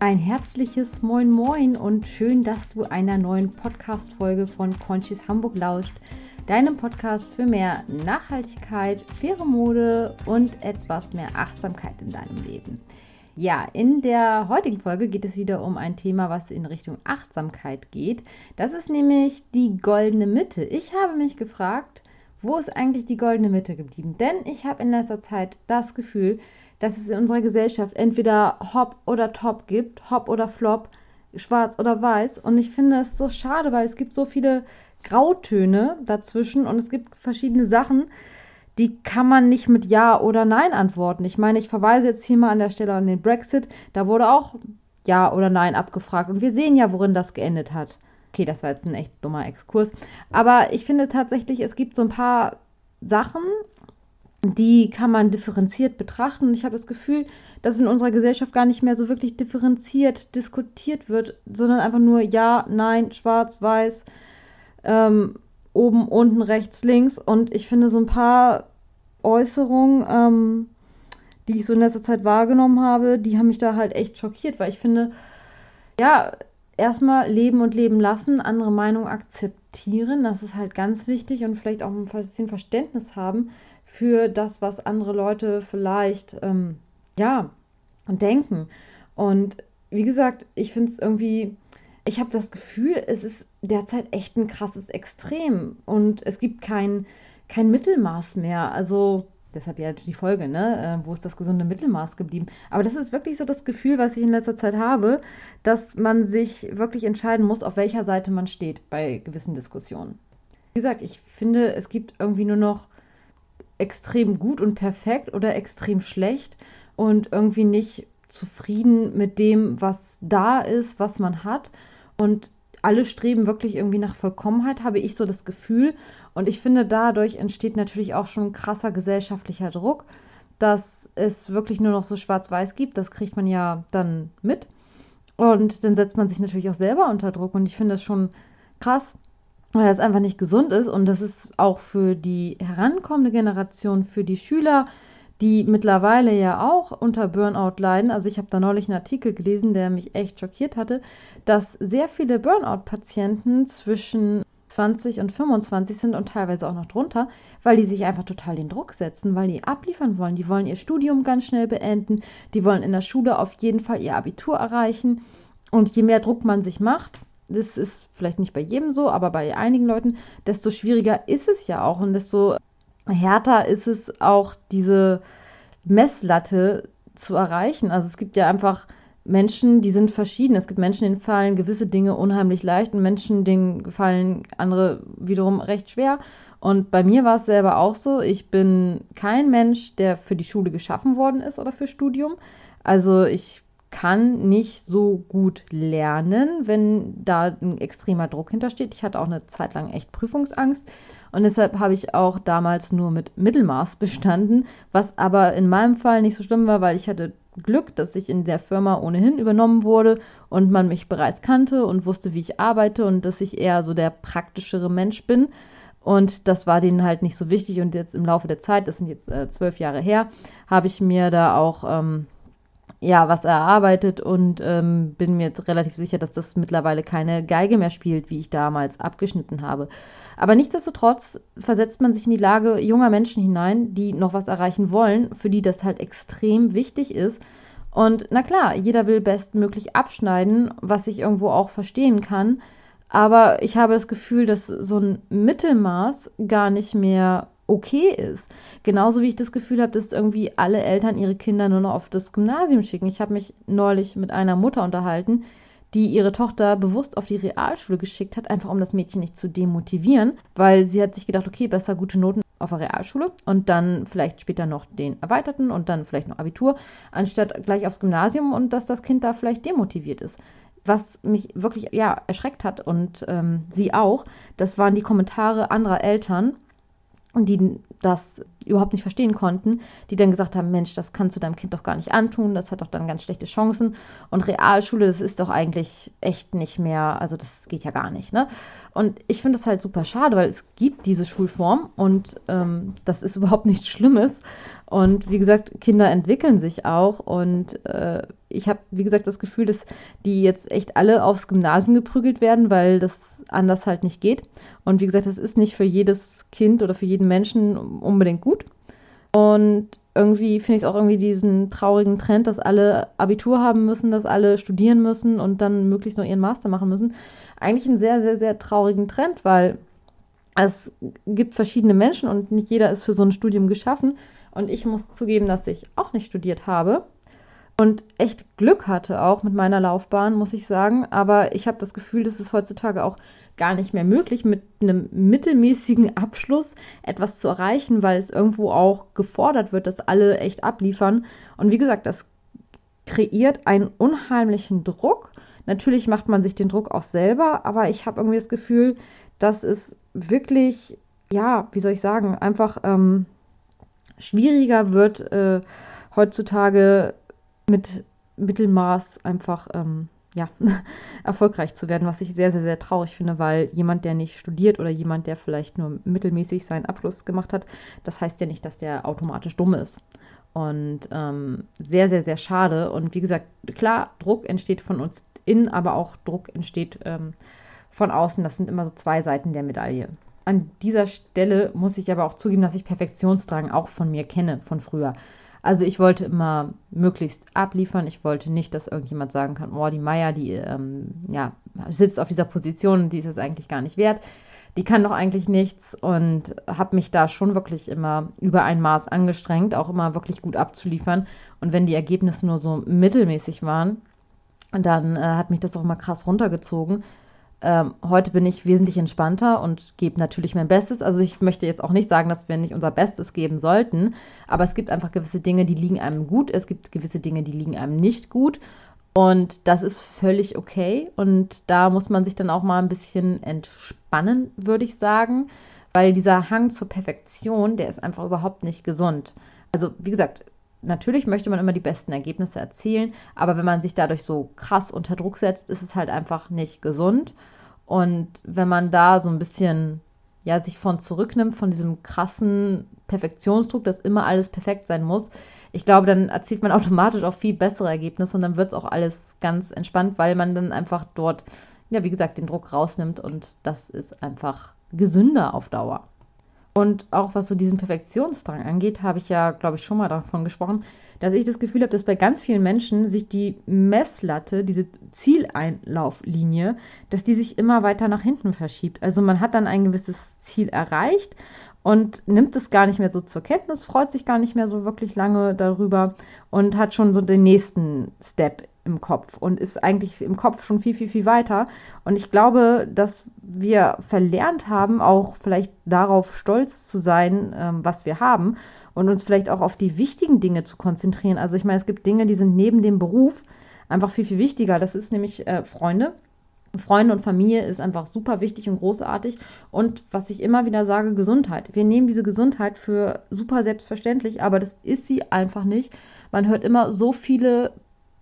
Ein herzliches Moin Moin und schön, dass du einer neuen Podcast-Folge von Conchis Hamburg lauscht, deinem Podcast für mehr Nachhaltigkeit, faire Mode und etwas mehr Achtsamkeit in deinem Leben. Ja, in der heutigen Folge geht es wieder um ein Thema, was in Richtung Achtsamkeit geht. Das ist nämlich die goldene Mitte. Ich habe mich gefragt, wo ist eigentlich die goldene Mitte geblieben? Denn ich habe in letzter Zeit das Gefühl, dass es in unserer Gesellschaft entweder Hop oder Top gibt, Hop oder Flop, schwarz oder weiß. Und ich finde es so schade, weil es gibt so viele Grautöne dazwischen und es gibt verschiedene Sachen, die kann man nicht mit Ja oder Nein antworten. Ich meine, ich verweise jetzt hier mal an der Stelle an den Brexit. Da wurde auch Ja oder Nein abgefragt. Und wir sehen ja, worin das geendet hat. Okay, das war jetzt ein echt dummer Exkurs. Aber ich finde tatsächlich, es gibt so ein paar Sachen, die kann man differenziert betrachten. Und ich habe das Gefühl, dass in unserer Gesellschaft gar nicht mehr so wirklich differenziert diskutiert wird, sondern einfach nur ja, nein, schwarz, weiß, ähm, oben, unten, rechts, links. Und ich finde so ein paar Äußerungen, ähm, die ich so in letzter Zeit wahrgenommen habe, die haben mich da halt echt schockiert, weil ich finde, ja, erstmal leben und leben lassen, andere Meinungen akzeptieren, das ist halt ganz wichtig und vielleicht auch ein bisschen Verständnis haben für das, was andere Leute vielleicht, ähm, ja, denken. Und wie gesagt, ich finde es irgendwie, ich habe das Gefühl, es ist derzeit echt ein krasses Extrem und es gibt kein, kein Mittelmaß mehr. Also, deshalb ja die Folge, ne? Äh, wo ist das gesunde Mittelmaß geblieben? Aber das ist wirklich so das Gefühl, was ich in letzter Zeit habe, dass man sich wirklich entscheiden muss, auf welcher Seite man steht bei gewissen Diskussionen. Wie gesagt, ich finde, es gibt irgendwie nur noch extrem gut und perfekt oder extrem schlecht und irgendwie nicht zufrieden mit dem, was da ist, was man hat. Und alle streben wirklich irgendwie nach Vollkommenheit, habe ich so das Gefühl. Und ich finde, dadurch entsteht natürlich auch schon krasser gesellschaftlicher Druck, dass es wirklich nur noch so schwarz-weiß gibt. Das kriegt man ja dann mit. Und dann setzt man sich natürlich auch selber unter Druck. Und ich finde das schon krass, weil das einfach nicht gesund ist. Und das ist auch für die herankommende Generation, für die Schüler, die mittlerweile ja auch unter Burnout leiden. Also ich habe da neulich einen Artikel gelesen, der mich echt schockiert hatte, dass sehr viele Burnout-Patienten zwischen 20 und 25 sind und teilweise auch noch drunter, weil die sich einfach total den Druck setzen, weil die abliefern wollen. Die wollen ihr Studium ganz schnell beenden, die wollen in der Schule auf jeden Fall ihr Abitur erreichen. Und je mehr Druck man sich macht, das ist vielleicht nicht bei jedem so, aber bei einigen Leuten, desto schwieriger ist es ja auch und desto härter ist es auch, diese Messlatte zu erreichen. Also es gibt ja einfach Menschen, die sind verschieden. Es gibt Menschen, denen fallen gewisse Dinge unheimlich leicht und Menschen, denen gefallen andere wiederum recht schwer. Und bei mir war es selber auch so. Ich bin kein Mensch, der für die Schule geschaffen worden ist oder für Studium. Also ich kann nicht so gut lernen, wenn da ein extremer Druck hintersteht. Ich hatte auch eine Zeit lang echt Prüfungsangst und deshalb habe ich auch damals nur mit Mittelmaß bestanden, was aber in meinem Fall nicht so schlimm war, weil ich hatte Glück, dass ich in der Firma ohnehin übernommen wurde und man mich bereits kannte und wusste, wie ich arbeite und dass ich eher so der praktischere Mensch bin. Und das war denen halt nicht so wichtig. Und jetzt im Laufe der Zeit, das sind jetzt äh, zwölf Jahre her, habe ich mir da auch ähm, ja, was erarbeitet und ähm, bin mir jetzt relativ sicher, dass das mittlerweile keine Geige mehr spielt, wie ich damals abgeschnitten habe. Aber nichtsdestotrotz versetzt man sich in die Lage junger Menschen hinein, die noch was erreichen wollen, für die das halt extrem wichtig ist. Und na klar, jeder will bestmöglich abschneiden, was ich irgendwo auch verstehen kann. Aber ich habe das Gefühl, dass so ein Mittelmaß gar nicht mehr okay ist. Genauso wie ich das Gefühl habe, dass irgendwie alle Eltern ihre Kinder nur noch auf das Gymnasium schicken. Ich habe mich neulich mit einer Mutter unterhalten, die ihre Tochter bewusst auf die Realschule geschickt hat, einfach um das Mädchen nicht zu demotivieren, weil sie hat sich gedacht, okay, besser gute Noten auf der Realschule und dann vielleicht später noch den erweiterten und dann vielleicht noch Abitur, anstatt gleich aufs Gymnasium und dass das Kind da vielleicht demotiviert ist. Was mich wirklich ja erschreckt hat und ähm, sie auch, das waren die Kommentare anderer Eltern, die das überhaupt nicht verstehen konnten, die dann gesagt haben, Mensch, das kannst du deinem Kind doch gar nicht antun, das hat doch dann ganz schlechte Chancen und Realschule, das ist doch eigentlich echt nicht mehr, also das geht ja gar nicht, ne? Und ich finde das halt super schade, weil es gibt diese Schulform und ähm, das ist überhaupt nichts Schlimmes Und wie gesagt, Kinder entwickeln sich auch. Und äh, ich habe, wie gesagt, das Gefühl, dass die jetzt echt alle aufs Gymnasium geprügelt werden, weil das anders halt nicht geht. Und wie gesagt, das ist nicht für jedes Kind oder für jeden Menschen unbedingt gut. Und irgendwie finde ich es auch irgendwie diesen traurigen Trend, dass alle Abitur haben müssen, dass alle studieren müssen und dann möglichst noch ihren Master machen müssen. Eigentlich einen sehr, sehr, sehr traurigen Trend, weil es gibt verschiedene Menschen und nicht jeder ist für so ein Studium geschaffen. Und ich muss zugeben, dass ich auch nicht studiert habe und echt Glück hatte auch mit meiner Laufbahn, muss ich sagen. Aber ich habe das Gefühl, das ist heutzutage auch gar nicht mehr möglich, mit einem mittelmäßigen Abschluss etwas zu erreichen, weil es irgendwo auch gefordert wird, dass alle echt abliefern. Und wie gesagt, das kreiert einen unheimlichen Druck. Natürlich macht man sich den Druck auch selber, aber ich habe irgendwie das Gefühl, dass es wirklich, ja, wie soll ich sagen, einfach ähm, schwieriger wird, äh, heutzutage mit Mittelmaß einfach ähm, ja, erfolgreich zu werden, was ich sehr, sehr, sehr traurig finde, weil jemand, der nicht studiert oder jemand, der vielleicht nur mittelmäßig seinen Abschluss gemacht hat, das heißt ja nicht, dass der automatisch dumm ist. Und ähm, sehr, sehr, sehr schade. Und wie gesagt, klar, Druck entsteht von uns innen, aber auch Druck entsteht ähm, von außen. Das sind immer so zwei Seiten der Medaille. An dieser Stelle muss ich aber auch zugeben, dass ich Perfektionsdrang auch von mir kenne, von früher. Also ich wollte immer möglichst abliefern. Ich wollte nicht, dass irgendjemand sagen kann, oh, die Meier, die ähm, ja, sitzt auf dieser Position, die ist es eigentlich gar nicht wert. Die kann doch eigentlich nichts und habe mich da schon wirklich immer über ein Maß angestrengt, auch immer wirklich gut abzuliefern. Und wenn die Ergebnisse nur so mittelmäßig waren, dann äh, hat mich das auch immer krass runtergezogen. Ähm, heute bin ich wesentlich entspannter und gebe natürlich mein Bestes. Also ich möchte jetzt auch nicht sagen, dass wir nicht unser Bestes geben sollten, aber es gibt einfach gewisse Dinge, die liegen einem gut. Es gibt gewisse Dinge, die liegen einem nicht gut. Und das ist völlig okay. Und da muss man sich dann auch mal ein bisschen entspannen, würde ich sagen. Weil dieser Hang zur Perfektion, der ist einfach überhaupt nicht gesund. Also, wie gesagt, natürlich möchte man immer die besten Ergebnisse erzielen, aber wenn man sich dadurch so krass unter Druck setzt, ist es halt einfach nicht gesund. Und wenn man da so ein bisschen ja sich von zurücknimmt von diesem krassen Perfektionsdruck, dass immer alles perfekt sein muss, ich glaube, dann erzielt man automatisch auch viel bessere Ergebnisse und dann wird es auch alles ganz entspannt, weil man dann einfach dort, ja, wie gesagt, den Druck rausnimmt und das ist einfach gesünder auf Dauer. Und auch was so diesen Perfektionsdrang angeht, habe ich ja, glaube ich, schon mal davon gesprochen, dass ich das Gefühl habe, dass bei ganz vielen Menschen sich die Messlatte, diese Zieleinlauflinie, dass die sich immer weiter nach hinten verschiebt. Also man hat dann ein gewisses Ziel erreicht und nimmt es gar nicht mehr so zur Kenntnis, freut sich gar nicht mehr so wirklich lange darüber und hat schon so den nächsten Step im Kopf und ist eigentlich im Kopf schon viel, viel, viel weiter. Und ich glaube, dass wir verlernt haben, auch vielleicht darauf stolz zu sein, ähm, was wir haben und uns vielleicht auch auf die wichtigen Dinge zu konzentrieren. Also ich meine, es gibt Dinge, die sind neben dem Beruf einfach viel, viel wichtiger. Das ist nämlich äh, Freunde. Freunde und Familie ist einfach super wichtig und großartig. Und was ich immer wieder sage, Gesundheit. Wir nehmen diese Gesundheit für super selbstverständlich, aber das ist sie einfach nicht. Man hört immer so viele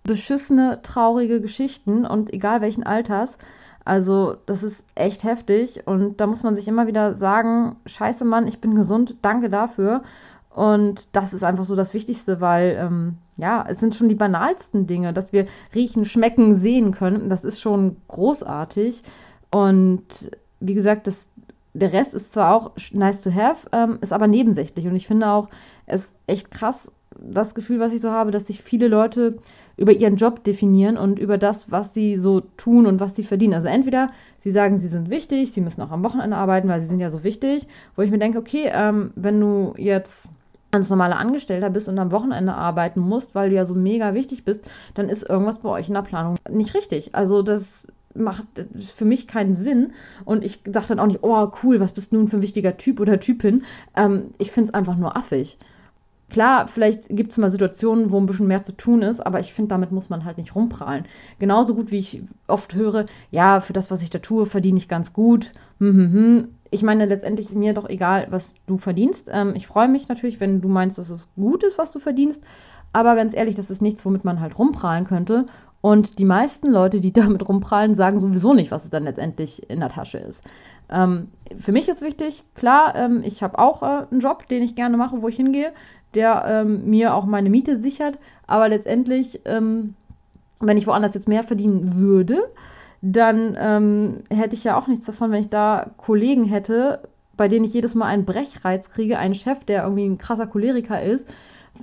beschissene, traurige Geschichten und egal welchen Alters. Also, das ist echt heftig und da muss man sich immer wieder sagen: Scheiße, Mann, ich bin gesund, danke dafür. Und das ist einfach so das Wichtigste, weil, ähm, ja, es sind schon die banalsten Dinge, dass wir riechen, schmecken, sehen können. Das ist schon großartig. Und wie gesagt, das, der Rest ist zwar auch nice to have, ähm, ist aber nebensächlich. Und ich finde auch, es ist echt krass, das Gefühl, was ich so habe, dass sich viele Leute über ihren Job definieren und über das, was sie so tun und was sie verdienen. Also entweder sie sagen, sie sind wichtig, sie müssen auch am Wochenende arbeiten, weil sie sind ja so wichtig, wo ich mir denke, okay, ähm, wenn du jetzt ganz normaler Angestellter bist und am Wochenende arbeiten musst, weil du ja so mega wichtig bist, dann ist irgendwas bei euch in der Planung nicht richtig. Also das macht für mich keinen Sinn. Und ich sage dann auch nicht, oh cool, was bist du nun für ein wichtiger Typ oder Typin. Ähm, ich finde es einfach nur affig. Klar, vielleicht gibt es mal Situationen, wo ein bisschen mehr zu tun ist, aber ich finde, damit muss man halt nicht rumprallen. Genauso gut wie ich oft höre, ja, für das, was ich da tue, verdiene ich ganz gut. Hm, hm, hm. Ich meine, letztendlich mir doch egal, was du verdienst. Ähm, ich freue mich natürlich, wenn du meinst, dass es gut ist, was du verdienst. Aber ganz ehrlich, das ist nichts, womit man halt rumprallen könnte. Und die meisten Leute, die damit rumprallen, sagen sowieso nicht, was es dann letztendlich in der Tasche ist. Ähm, für mich ist wichtig, klar, ähm, ich habe auch äh, einen Job, den ich gerne mache, wo ich hingehe. Der ähm, mir auch meine Miete sichert. Aber letztendlich, ähm, wenn ich woanders jetzt mehr verdienen würde, dann ähm, hätte ich ja auch nichts davon, wenn ich da Kollegen hätte, bei denen ich jedes Mal einen Brechreiz kriege, einen Chef, der irgendwie ein krasser Choleriker ist.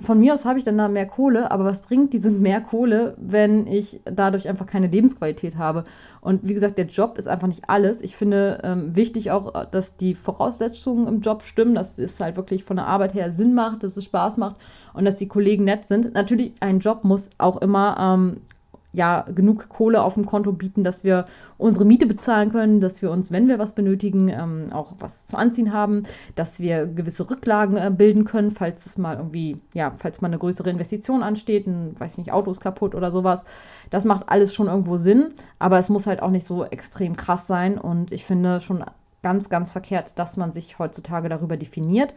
Von mir aus habe ich dann da mehr Kohle, aber was bringt diese mehr Kohle, wenn ich dadurch einfach keine Lebensqualität habe? Und wie gesagt, der Job ist einfach nicht alles. Ich finde ähm, wichtig auch, dass die Voraussetzungen im Job stimmen, dass es halt wirklich von der Arbeit her Sinn macht, dass es Spaß macht und dass die Kollegen nett sind. Natürlich, ein Job muss auch immer ähm, ja, genug Kohle auf dem Konto bieten, dass wir unsere Miete bezahlen können, dass wir uns, wenn wir was benötigen, ähm, auch was zu anziehen haben, dass wir gewisse Rücklagen äh, bilden können, falls es mal irgendwie, ja, falls mal eine größere Investition ansteht, ein, weiß nicht, Auto ist kaputt oder sowas. Das macht alles schon irgendwo Sinn, aber es muss halt auch nicht so extrem krass sein und ich finde schon ganz, ganz verkehrt, dass man sich heutzutage darüber definiert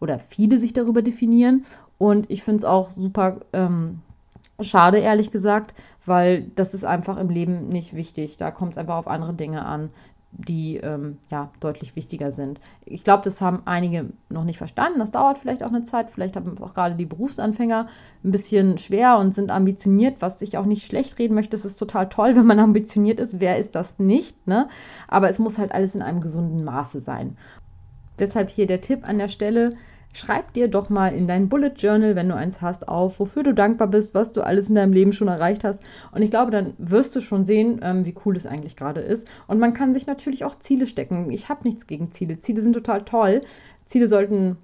oder viele sich darüber definieren und ich finde es auch super ähm, schade, ehrlich gesagt, weil das ist einfach im Leben nicht wichtig. Da kommt es einfach auf andere Dinge an, die ähm, ja deutlich wichtiger sind. Ich glaube, das haben einige noch nicht verstanden. Das dauert vielleicht auch eine Zeit. Vielleicht haben es auch gerade die Berufsanfänger ein bisschen schwer und sind ambitioniert, was ich auch nicht schlecht reden möchte. Es ist total toll, wenn man ambitioniert ist. Wer ist das nicht? Ne? Aber es muss halt alles in einem gesunden Maße sein. Deshalb hier der Tipp an der Stelle Schreib dir doch mal in dein Bullet Journal, wenn du eins hast, auf, wofür du dankbar bist, was du alles in deinem Leben schon erreicht hast. Und ich glaube, dann wirst du schon sehen, ähm, wie cool es eigentlich gerade ist. Und man kann sich natürlich auch Ziele stecken. Ich habe nichts gegen Ziele. Ziele sind total toll. Ziele sollten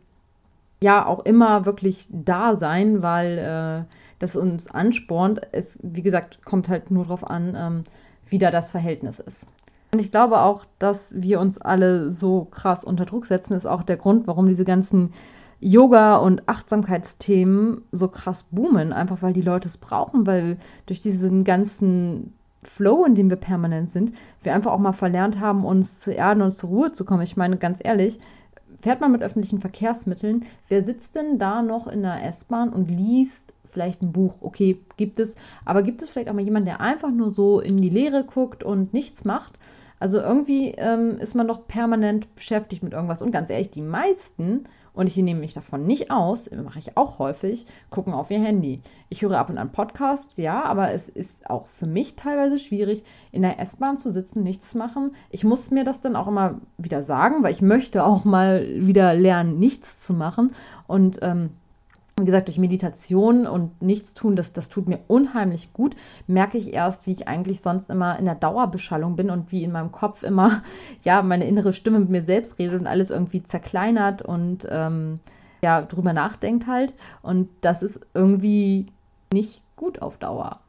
ja auch immer wirklich da sein, weil äh, das uns anspornt. Es, wie gesagt, kommt halt nur darauf an, ähm, wie da das Verhältnis ist. Und ich glaube auch, dass wir uns alle so krass unter Druck setzen, ist auch der Grund, warum diese ganzen Yoga und Achtsamkeitsthemen so krass boomen, einfach weil die Leute es brauchen, weil durch diesen ganzen Flow, in dem wir permanent sind, wir einfach auch mal verlernt haben, uns zu erden und zur Ruhe zu kommen. Ich meine, ganz ehrlich, fährt man mit öffentlichen Verkehrsmitteln, wer sitzt denn da noch in der S-Bahn und liest vielleicht ein Buch? Okay, gibt es, aber gibt es vielleicht auch mal jemanden, der einfach nur so in die Leere guckt und nichts macht? Also irgendwie ähm, ist man doch permanent beschäftigt mit irgendwas. Und ganz ehrlich, die meisten und ich nehme mich davon nicht aus, mache ich auch häufig, gucken auf ihr Handy. Ich höre ab und an Podcasts, ja, aber es ist auch für mich teilweise schwierig, in der S-Bahn zu sitzen, nichts machen. Ich muss mir das dann auch immer wieder sagen, weil ich möchte auch mal wieder lernen, nichts zu machen. Und ähm, wie gesagt, durch Meditation und Nichtstun, das, das tut mir unheimlich gut, merke ich erst, wie ich eigentlich sonst immer in der Dauerbeschallung bin und wie in meinem Kopf immer, ja, meine innere Stimme mit mir selbst redet und alles irgendwie zerkleinert und ähm, ja, drüber nachdenkt halt. Und das ist irgendwie nicht gut auf Dauer.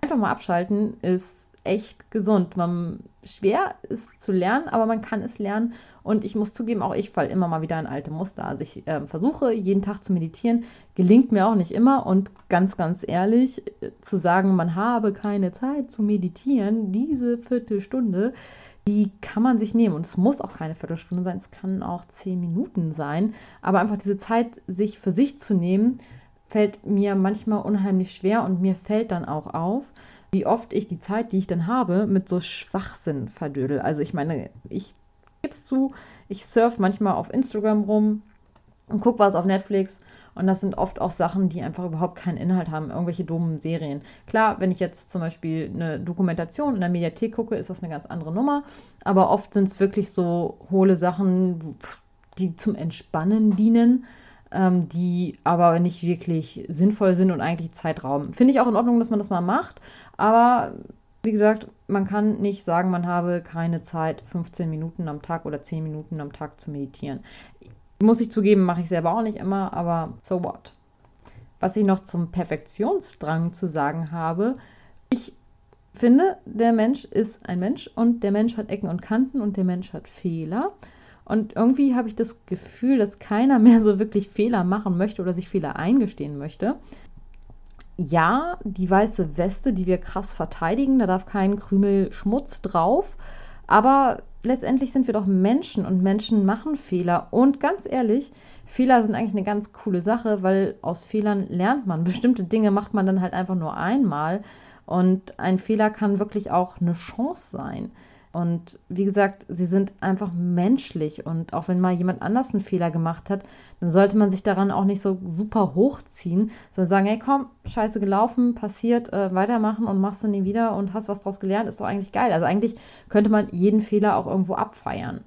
Einfach mal abschalten ist echt gesund. Man, schwer ist zu lernen, aber man kann es lernen. Und ich muss zugeben, auch ich falle immer mal wieder in alte Muster. Also ich äh, versuche jeden Tag zu meditieren, gelingt mir auch nicht immer. Und ganz, ganz ehrlich, zu sagen, man habe keine Zeit zu meditieren, diese Viertelstunde, die kann man sich nehmen. Und es muss auch keine Viertelstunde sein, es kann auch zehn Minuten sein. Aber einfach diese Zeit, sich für sich zu nehmen, fällt mir manchmal unheimlich schwer und mir fällt dann auch auf, wie oft ich die Zeit, die ich dann habe, mit so Schwachsinn verdödel. Also ich meine, ich gebe es zu, ich surfe manchmal auf Instagram rum und gucke was auf Netflix und das sind oft auch Sachen, die einfach überhaupt keinen Inhalt haben, irgendwelche dummen Serien. Klar, wenn ich jetzt zum Beispiel eine Dokumentation in der Mediathek gucke, ist das eine ganz andere Nummer, aber oft sind es wirklich so hohle Sachen, die zum Entspannen dienen ähm, die aber nicht wirklich sinnvoll sind und eigentlich Zeitraum. Finde ich auch in Ordnung, dass man das mal macht, aber wie gesagt, man kann nicht sagen, man habe keine Zeit, 15 Minuten am Tag oder 10 Minuten am Tag zu meditieren. Muss ich zugeben, mache ich selber auch nicht immer, aber so what. Was ich noch zum Perfektionsdrang zu sagen habe, ich finde, der Mensch ist ein Mensch und der Mensch hat Ecken und Kanten und der Mensch hat Fehler. Und irgendwie habe ich das Gefühl, dass keiner mehr so wirklich Fehler machen möchte oder sich Fehler eingestehen möchte. Ja, die weiße Weste, die wir krass verteidigen, da darf kein Krümel Schmutz drauf. Aber letztendlich sind wir doch Menschen und Menschen machen Fehler. Und ganz ehrlich, Fehler sind eigentlich eine ganz coole Sache, weil aus Fehlern lernt man. Bestimmte Dinge macht man dann halt einfach nur einmal. Und ein Fehler kann wirklich auch eine Chance sein. Und wie gesagt, sie sind einfach menschlich. Und auch wenn mal jemand anders einen Fehler gemacht hat, dann sollte man sich daran auch nicht so super hochziehen, sondern sagen, hey komm, scheiße gelaufen, passiert, äh, weitermachen und machst du nie wieder und hast was draus gelernt, ist doch eigentlich geil. Also eigentlich könnte man jeden Fehler auch irgendwo abfeiern.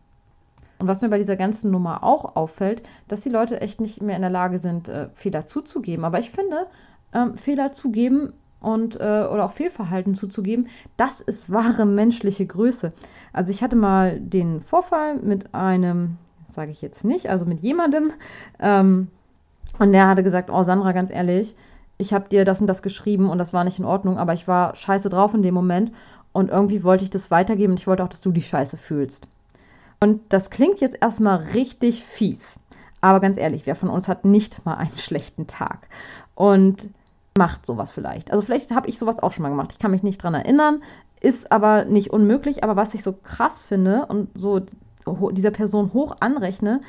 Und was mir bei dieser ganzen Nummer auch auffällt, dass die Leute echt nicht mehr in der Lage sind, äh, Fehler zuzugeben. Aber ich finde, ähm, Fehler zugeben und äh, oder auch Fehlverhalten zuzugeben, das ist wahre menschliche Größe. Also ich hatte mal den Vorfall mit einem, sage ich jetzt nicht, also mit jemandem, ähm, und der hatte gesagt, oh Sandra, ganz ehrlich, ich habe dir das und das geschrieben und das war nicht in Ordnung, aber ich war scheiße drauf in dem Moment und irgendwie wollte ich das weitergeben und ich wollte auch, dass du die Scheiße fühlst. Und das klingt jetzt erstmal richtig fies. Aber ganz ehrlich, wer von uns hat nicht mal einen schlechten Tag? Und macht sowas vielleicht. Also vielleicht habe ich sowas auch schon mal gemacht. Ich kann mich nicht dran erinnern, ist aber nicht unmöglich. Aber was ich so krass finde und so dieser Person hoch anrechne,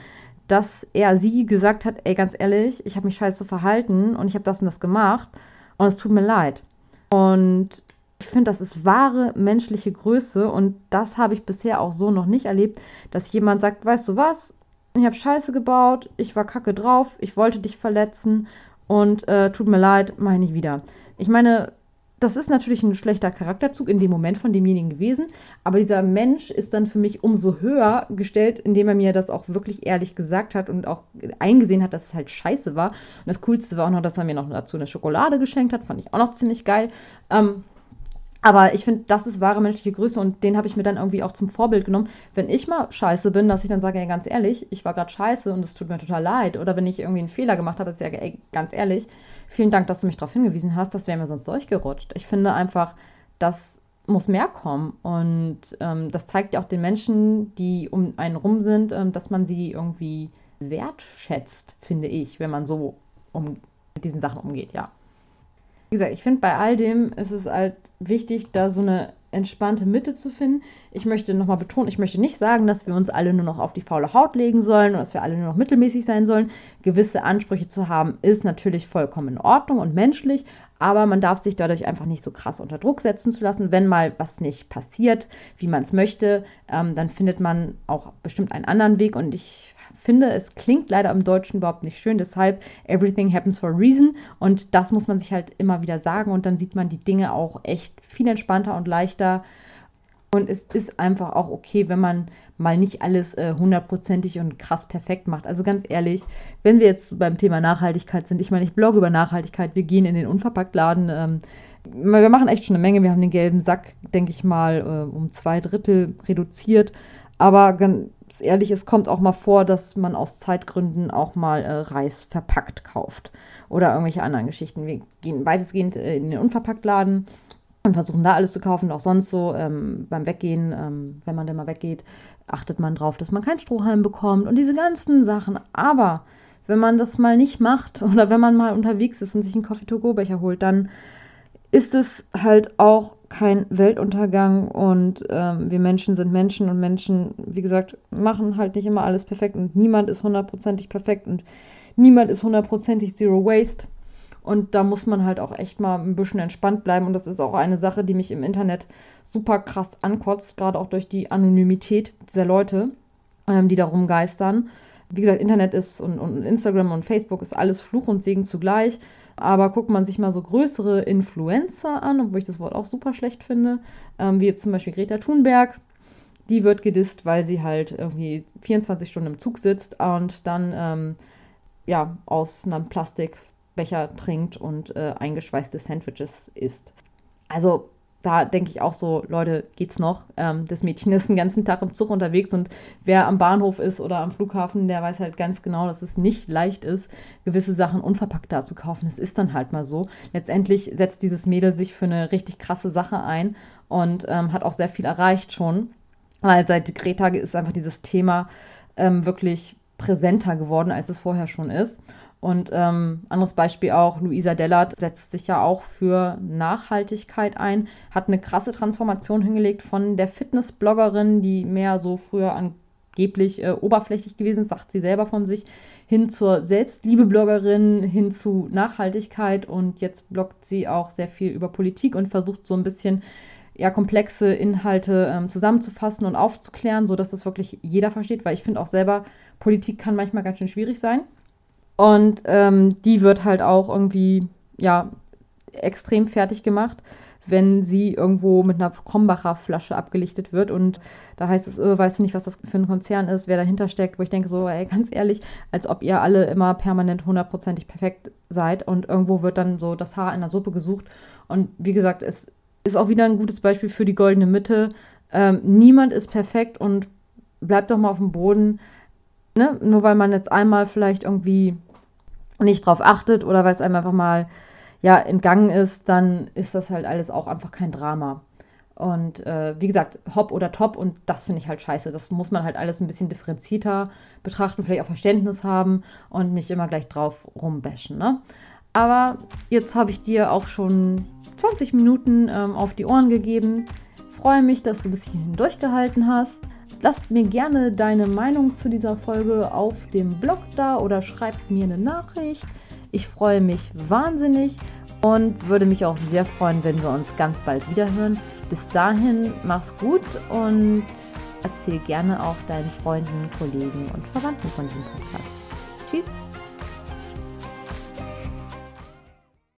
dass er sie gesagt hat, ey, ganz ehrlich, ich habe mich scheiße verhalten und ich habe das und das gemacht und es tut mir leid. Und ich finde, das ist wahre menschliche Größe und das habe ich bisher auch so noch nicht erlebt, dass jemand sagt, weißt du was, ich habe Scheiße gebaut, ich war kacke drauf, ich wollte dich verletzen und äh, tut mir leid, mach ich nicht wieder. Ich meine, das ist natürlich ein schlechter Charakterzug in dem Moment von demjenigen gewesen, aber dieser Mensch ist dann für mich umso höher gestellt, indem er mir das auch wirklich ehrlich gesagt hat und auch eingesehen hat, dass es halt scheiße war. Und das Coolste war auch noch, dass er mir noch dazu eine Schokolade geschenkt hat, fand ich auch noch ziemlich geil. Ähm, aber ich finde, das ist wahre menschliche Größe und den habe ich mir dann irgendwie auch zum Vorbild genommen. Wenn ich mal scheiße bin, dass ich dann sage, ey, ganz ehrlich, ich war gerade scheiße und es tut mir total leid. Oder wenn ich irgendwie einen Fehler gemacht habe, dass ich sage, ey, ganz ehrlich, vielen Dank, dass du mich darauf hingewiesen hast, das wäre mir sonst durchgerutscht. Ich finde einfach, das muss mehr kommen. Und ähm, das zeigt ja auch den Menschen, die um einen rum sind, ähm, dass man sie irgendwie wertschätzt, finde ich, wenn man so um, mit diesen Sachen umgeht, ja. Wie gesagt, ich finde, bei all dem ist es halt wichtig, da so eine entspannte Mitte zu finden. Ich möchte nochmal betonen, ich möchte nicht sagen, dass wir uns alle nur noch auf die faule Haut legen sollen oder dass wir alle nur noch mittelmäßig sein sollen. Gewisse Ansprüche zu haben, ist natürlich vollkommen in Ordnung und menschlich, aber man darf sich dadurch einfach nicht so krass unter Druck setzen zu lassen. Wenn mal was nicht passiert, wie man es möchte, ähm, dann findet man auch bestimmt einen anderen Weg und ich finde, es klingt leider im Deutschen überhaupt nicht schön. Deshalb, everything happens for a reason. Und das muss man sich halt immer wieder sagen. Und dann sieht man die Dinge auch echt viel entspannter und leichter. Und es ist einfach auch okay, wenn man mal nicht alles äh, hundertprozentig und krass perfekt macht. Also ganz ehrlich, wenn wir jetzt beim Thema Nachhaltigkeit sind, ich meine, ich blogge über Nachhaltigkeit, wir gehen in den Unverpacktladen. Ähm, wir machen echt schon eine Menge. Wir haben den gelben Sack, denke ich mal, äh, um zwei Drittel reduziert. Aber ganz ehrlich, es kommt auch mal vor, dass man aus Zeitgründen auch mal äh, Reis verpackt kauft oder irgendwelche anderen Geschichten. Wir gehen weitestgehend äh, in den Unverpacktladen und versuchen da alles zu kaufen. Auch sonst so ähm, beim Weggehen, ähm, wenn man denn mal weggeht, achtet man drauf, dass man keinen Strohhalm bekommt und diese ganzen Sachen. Aber wenn man das mal nicht macht oder wenn man mal unterwegs ist und sich einen Coffee-to-go-Becher holt, dann ist es halt auch kein Weltuntergang und ähm, wir Menschen sind Menschen und Menschen, wie gesagt, machen halt nicht immer alles perfekt und niemand ist hundertprozentig perfekt und niemand ist hundertprozentig Zero Waste. Und da muss man halt auch echt mal ein bisschen entspannt bleiben. Und das ist auch eine Sache, die mich im Internet super krass ankotzt, gerade auch durch die Anonymität dieser Leute, ähm, die da rumgeistern. Wie gesagt, Internet ist und, und Instagram und Facebook ist alles Fluch und Segen zugleich. Aber guckt man sich mal so größere Influencer an, obwohl ich das Wort auch super schlecht finde, ähm, wie jetzt zum Beispiel Greta Thunberg, die wird gedisst, weil sie halt irgendwie 24 Stunden im Zug sitzt und dann ähm, ja aus einem Plastikbecher trinkt und äh, eingeschweißte Sandwiches isst. Also da denke ich auch so, Leute, geht's noch? Ähm, das Mädchen ist den ganzen Tag im Zug unterwegs und wer am Bahnhof ist oder am Flughafen, der weiß halt ganz genau, dass es nicht leicht ist, gewisse Sachen unverpackt da zu kaufen. Es ist dann halt mal so. Letztendlich setzt dieses Mädel sich für eine richtig krasse Sache ein und ähm, hat auch sehr viel erreicht schon. Weil seit Greta ist einfach dieses Thema ähm, wirklich präsenter geworden, als es vorher schon ist. Und ähm, anderes Beispiel auch, Luisa Dellert setzt sich ja auch für Nachhaltigkeit ein, hat eine krasse Transformation hingelegt von der Fitnessbloggerin, die mehr so früher angeblich äh, oberflächlich gewesen ist, sagt sie selber von sich, hin zur Selbstliebe-Bloggerin, hin zu Nachhaltigkeit und jetzt bloggt sie auch sehr viel über Politik und versucht so ein bisschen ja, komplexe Inhalte ähm, zusammenzufassen und aufzuklären, sodass das wirklich jeder versteht, weil ich finde auch selber, Politik kann manchmal ganz schön schwierig sein. Und ähm, die wird halt auch irgendwie, ja, extrem fertig gemacht, wenn sie irgendwo mit einer Krombacher Flasche abgelichtet wird. Und da heißt es, äh, weißt du nicht, was das für ein Konzern ist, wer dahinter steckt, wo ich denke so, ey, ganz ehrlich, als ob ihr alle immer permanent hundertprozentig perfekt seid und irgendwo wird dann so das Haar in der Suppe gesucht. Und wie gesagt, es ist auch wieder ein gutes Beispiel für die goldene Mitte. Ähm, niemand ist perfekt und bleibt doch mal auf dem Boden. Ne? Nur weil man jetzt einmal vielleicht irgendwie nicht drauf achtet oder weil es einem einfach mal ja, entgangen ist, dann ist das halt alles auch einfach kein Drama. Und äh, wie gesagt, hopp oder top und das finde ich halt scheiße. Das muss man halt alles ein bisschen differenzierter betrachten, vielleicht auch Verständnis haben und nicht immer gleich drauf rumbashen. Ne? Aber jetzt habe ich dir auch schon 20 Minuten ähm, auf die Ohren gegeben. Freue mich, dass du bis hierhin durchgehalten hast. Lass mir gerne deine Meinung zu dieser Folge auf dem Blog da oder schreibt mir eine Nachricht. Ich freue mich wahnsinnig und würde mich auch sehr freuen, wenn wir uns ganz bald wiederhören. Bis dahin, mach's gut und erzähl gerne auch deinen Freunden, Kollegen und Verwandten von diesem Podcast. Tschüss!